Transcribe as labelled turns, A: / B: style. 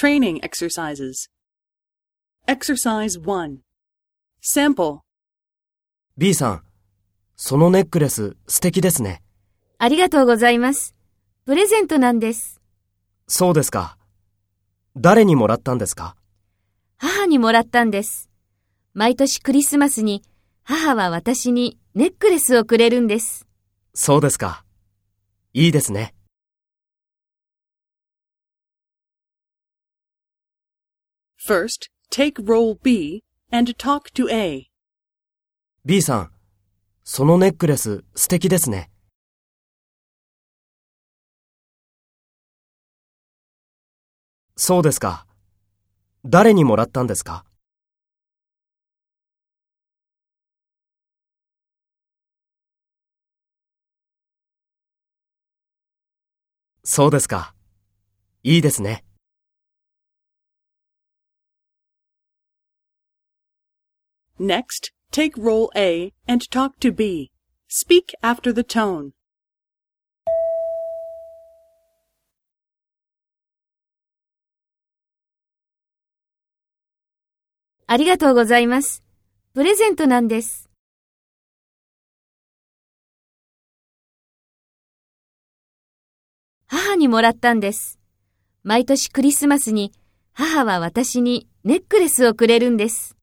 A: Training exercises. Exercise 1. Sample.
B: B さん、そのネックレス素敵ですね。
C: ありがとうございます。プレゼントなんです。
B: そうですか。誰にもらったんですか？
C: 母にもらったんです。毎年クリスマスに母は私にネックレスをくれるんです。
B: そうですか。いいですね。
A: First, take role B and talk to A.
B: B さん、そのネックレス素敵ですね。そうですか。誰にもらったんですか？そうですか。いいですね。
A: Next, take role A and talk to B. Speak after the tone.
C: ありがとうございます。プレゼントなんです。母にもらったんです。毎年クリスマスに母は私にネックレスをくれるんです。